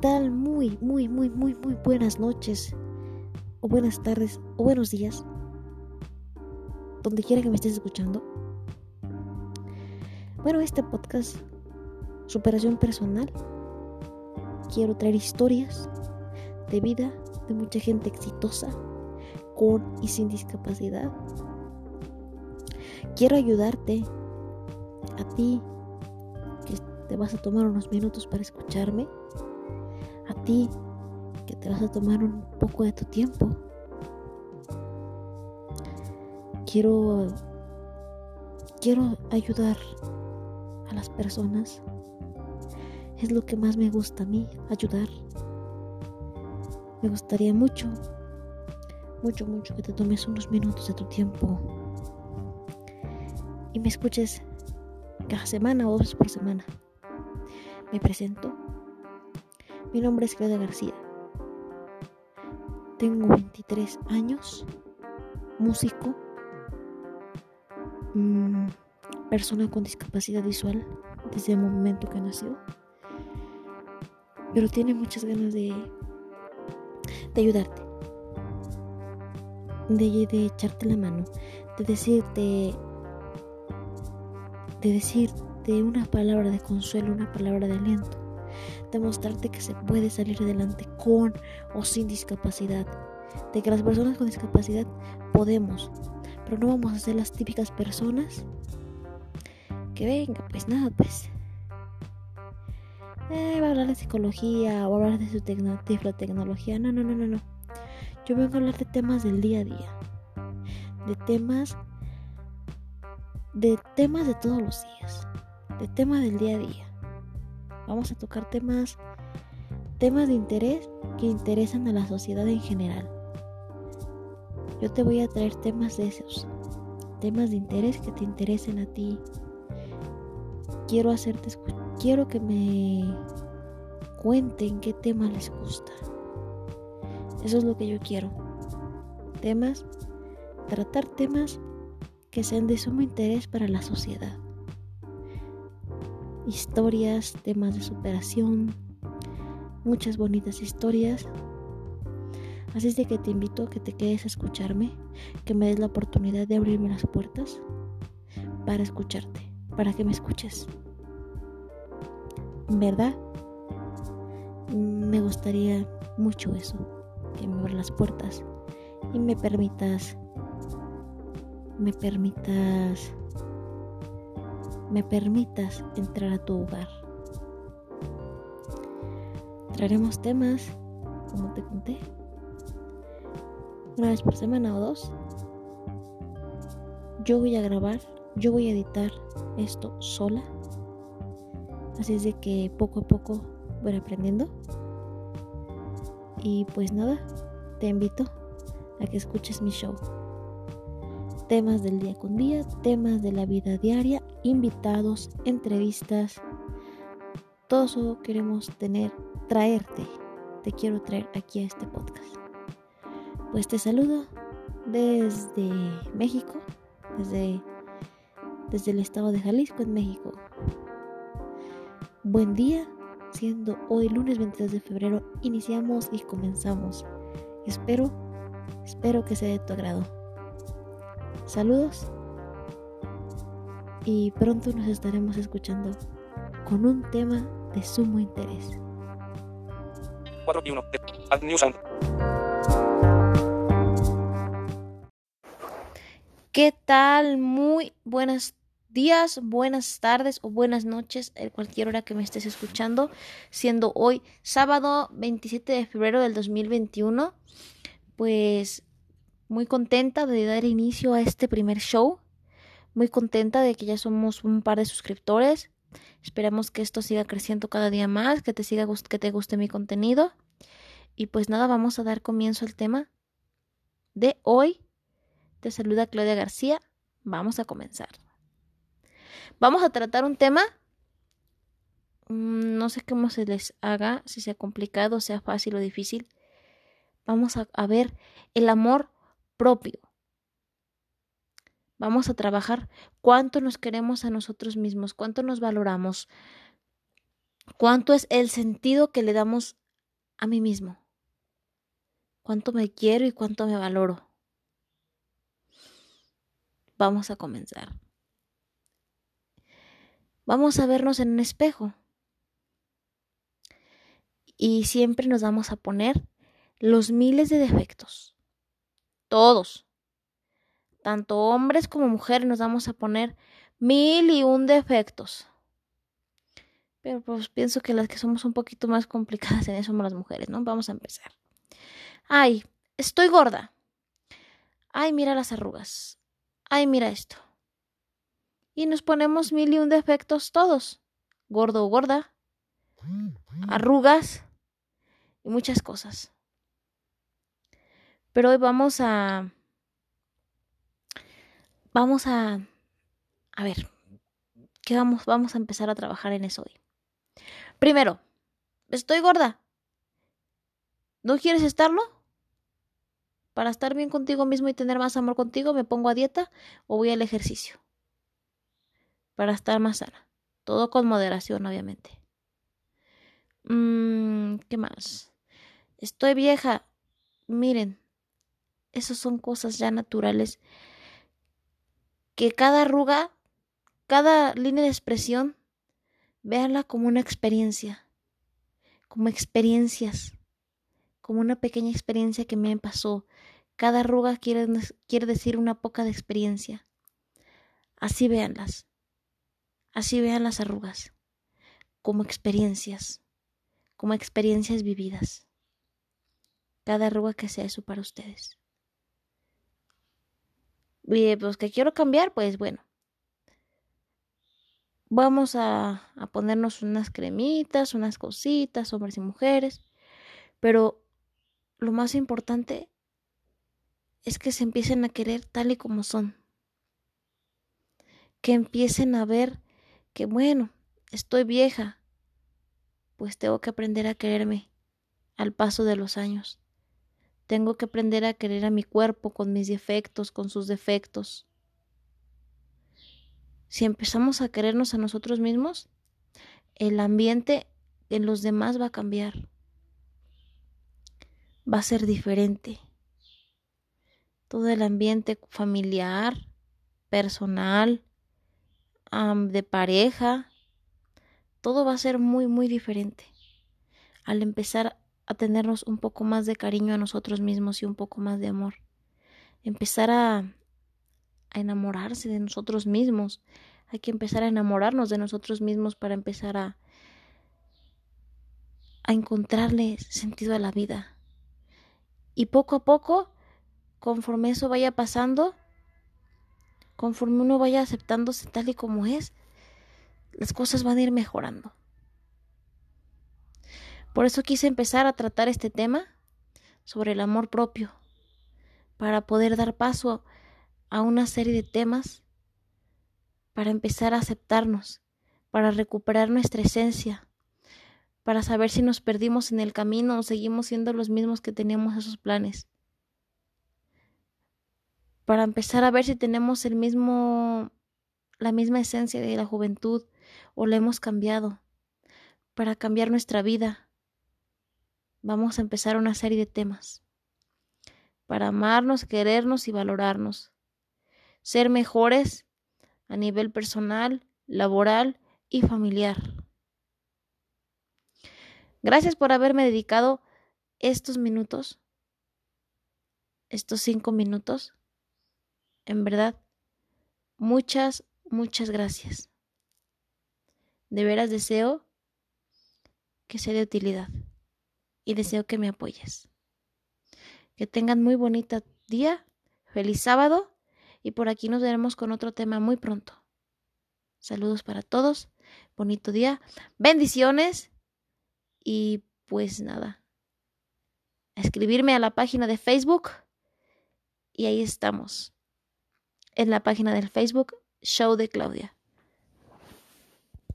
tal? Muy, muy, muy, muy, muy buenas noches, o buenas tardes, o buenos días, donde quiera que me estés escuchando. Bueno, este podcast, superación personal, quiero traer historias de vida de mucha gente exitosa, con y sin discapacidad. Quiero ayudarte a ti que te vas a tomar unos minutos para escucharme, que te vas a tomar un poco de tu tiempo. Quiero quiero ayudar a las personas. Es lo que más me gusta a mí, ayudar. Me gustaría mucho, mucho, mucho que te tomes unos minutos de tu tiempo y me escuches cada semana o dos por semana. Me presento. Mi nombre es Claudia García. Tengo 23 años, músico, mmm, persona con discapacidad visual desde el momento que nació, pero tiene muchas ganas de de ayudarte, de, de echarte la mano, de decirte, de decirte una palabra de consuelo, una palabra de aliento, de mostrarte que se puede salir adelante con o sin discapacidad, de que las personas con discapacidad podemos, pero no vamos a ser las típicas personas que venga, pues nada, pues eh, va a hablar de psicología o hablar de su tecnología. No, no, no, no, no. Yo vengo a hablar de temas del día a día. De temas. De temas de todos los días. De temas del día a día. Vamos a tocar temas. Temas de interés que interesan a la sociedad en general. Yo te voy a traer temas de esos. Temas de interés que te interesen a ti. Quiero hacerte quiero que me cuenten qué tema les gusta. Eso es lo que yo quiero. Temas, tratar temas que sean de sumo interés para la sociedad. Historias, temas de superación, muchas bonitas historias. Así es de que te invito a que te quedes a escucharme, que me des la oportunidad de abrirme las puertas para escucharte, para que me escuches. ¿Verdad? Me gustaría mucho eso, que me abras las puertas y me permitas, me permitas, me permitas entrar a tu hogar. Traeremos temas, como te conté, una vez por semana o dos. Yo voy a grabar, yo voy a editar esto sola Así es de que poco a poco voy aprendiendo. Y pues nada, te invito a que escuches mi show. Temas del día con día, temas de la vida diaria, invitados, entrevistas. Todo eso queremos tener, traerte. Te quiero traer aquí a este podcast. Pues te saludo desde México, desde, desde el estado de Jalisco en México. Buen día, siendo hoy lunes 22 de febrero, iniciamos y comenzamos. Espero, espero que sea de tu agrado. Saludos y pronto nos estaremos escuchando con un tema de sumo interés. 4 y 1. ¿Qué tal? Muy buenas días, buenas tardes o buenas noches, en cualquier hora que me estés escuchando, siendo hoy sábado 27 de febrero del 2021. Pues muy contenta de dar inicio a este primer show, muy contenta de que ya somos un par de suscriptores. Esperamos que esto siga creciendo cada día más, que te siga que te guste mi contenido. Y pues nada, vamos a dar comienzo al tema de hoy. Te saluda Claudia García. Vamos a comenzar. Vamos a tratar un tema. Mm, no sé cómo se les haga, si sea complicado, sea fácil o difícil. Vamos a, a ver el amor propio. Vamos a trabajar cuánto nos queremos a nosotros mismos, cuánto nos valoramos, cuánto es el sentido que le damos a mí mismo. Cuánto me quiero y cuánto me valoro. Vamos a comenzar. Vamos a vernos en un espejo. Y siempre nos vamos a poner los miles de defectos. Todos. Tanto hombres como mujeres nos vamos a poner mil y un defectos. Pero pues pienso que las que somos un poquito más complicadas en eso somos las mujeres, ¿no? Vamos a empezar. Ay, estoy gorda. Ay, mira las arrugas. Ay, mira esto. Y nos ponemos mil y un defectos todos. Gordo o gorda. Arrugas. Y muchas cosas. Pero hoy vamos a... Vamos a... A ver. ¿Qué vamos? Vamos a empezar a trabajar en eso hoy. Primero, estoy gorda. ¿No quieres estarlo? Para estar bien contigo mismo y tener más amor contigo, me pongo a dieta o voy al ejercicio. Para estar más sana. Todo con moderación, obviamente. Mmm, ¿qué más? Estoy vieja. Miren, esas son cosas ya naturales. Que cada arruga, cada línea de expresión Véanla como una experiencia, como experiencias, como una pequeña experiencia que me pasó. Cada arruga quiere, quiere decir una poca de experiencia. Así véanlas. Así vean las arrugas, como experiencias, como experiencias vividas. Cada arruga que sea eso para ustedes. Y pues que quiero cambiar, pues bueno, vamos a, ponernos unas cremitas, unas cositas, hombres y mujeres, pero lo más importante es que se empiecen a querer tal y como son, que empiecen a ver que bueno, estoy vieja, pues tengo que aprender a quererme al paso de los años. Tengo que aprender a querer a mi cuerpo con mis defectos, con sus defectos si empezamos a querernos a nosotros mismos, el ambiente en los demás va a cambiar. Va a ser diferente. Todo el ambiente familiar, personal, de pareja, todo va a ser muy, muy diferente. Al empezar a tenernos un poco más de cariño a nosotros mismos y un poco más de amor. Empezar a a enamorarse de nosotros mismos. Hay que empezar a enamorarnos de nosotros mismos para empezar a, a encontrarle sentido a la vida. Y poco a poco, conforme eso vaya pasando, conforme uno vaya aceptándose tal y como es, las cosas van a ir mejorando. Por eso quise empezar a tratar este tema sobre el amor propio, para poder dar paso a una serie de temas para empezar a aceptarnos, para recuperar nuestra esencia, para saber si nos perdimos en el camino o seguimos siendo los mismos que teníamos esos planes, para empezar a ver si tenemos el mismo la misma esencia de la juventud o la hemos cambiado, para cambiar nuestra vida. Vamos a empezar una serie de temas para amarnos, querernos y valorarnos ser mejores a nivel personal, laboral y familiar. Gracias por haberme dedicado estos minutos, estos cinco minutos. En verdad, muchas, muchas gracias. De veras deseo que sea de utilidad y deseo que me apoyes. Que tengan muy bonita día, feliz sábado y por aquí nos veremos con otro tema muy pronto. Saludos para todos, bonito día, bendiciones y pues nada, escribirme a la página de Facebook y ahí estamos, en la página del Facebook Show de Claudia.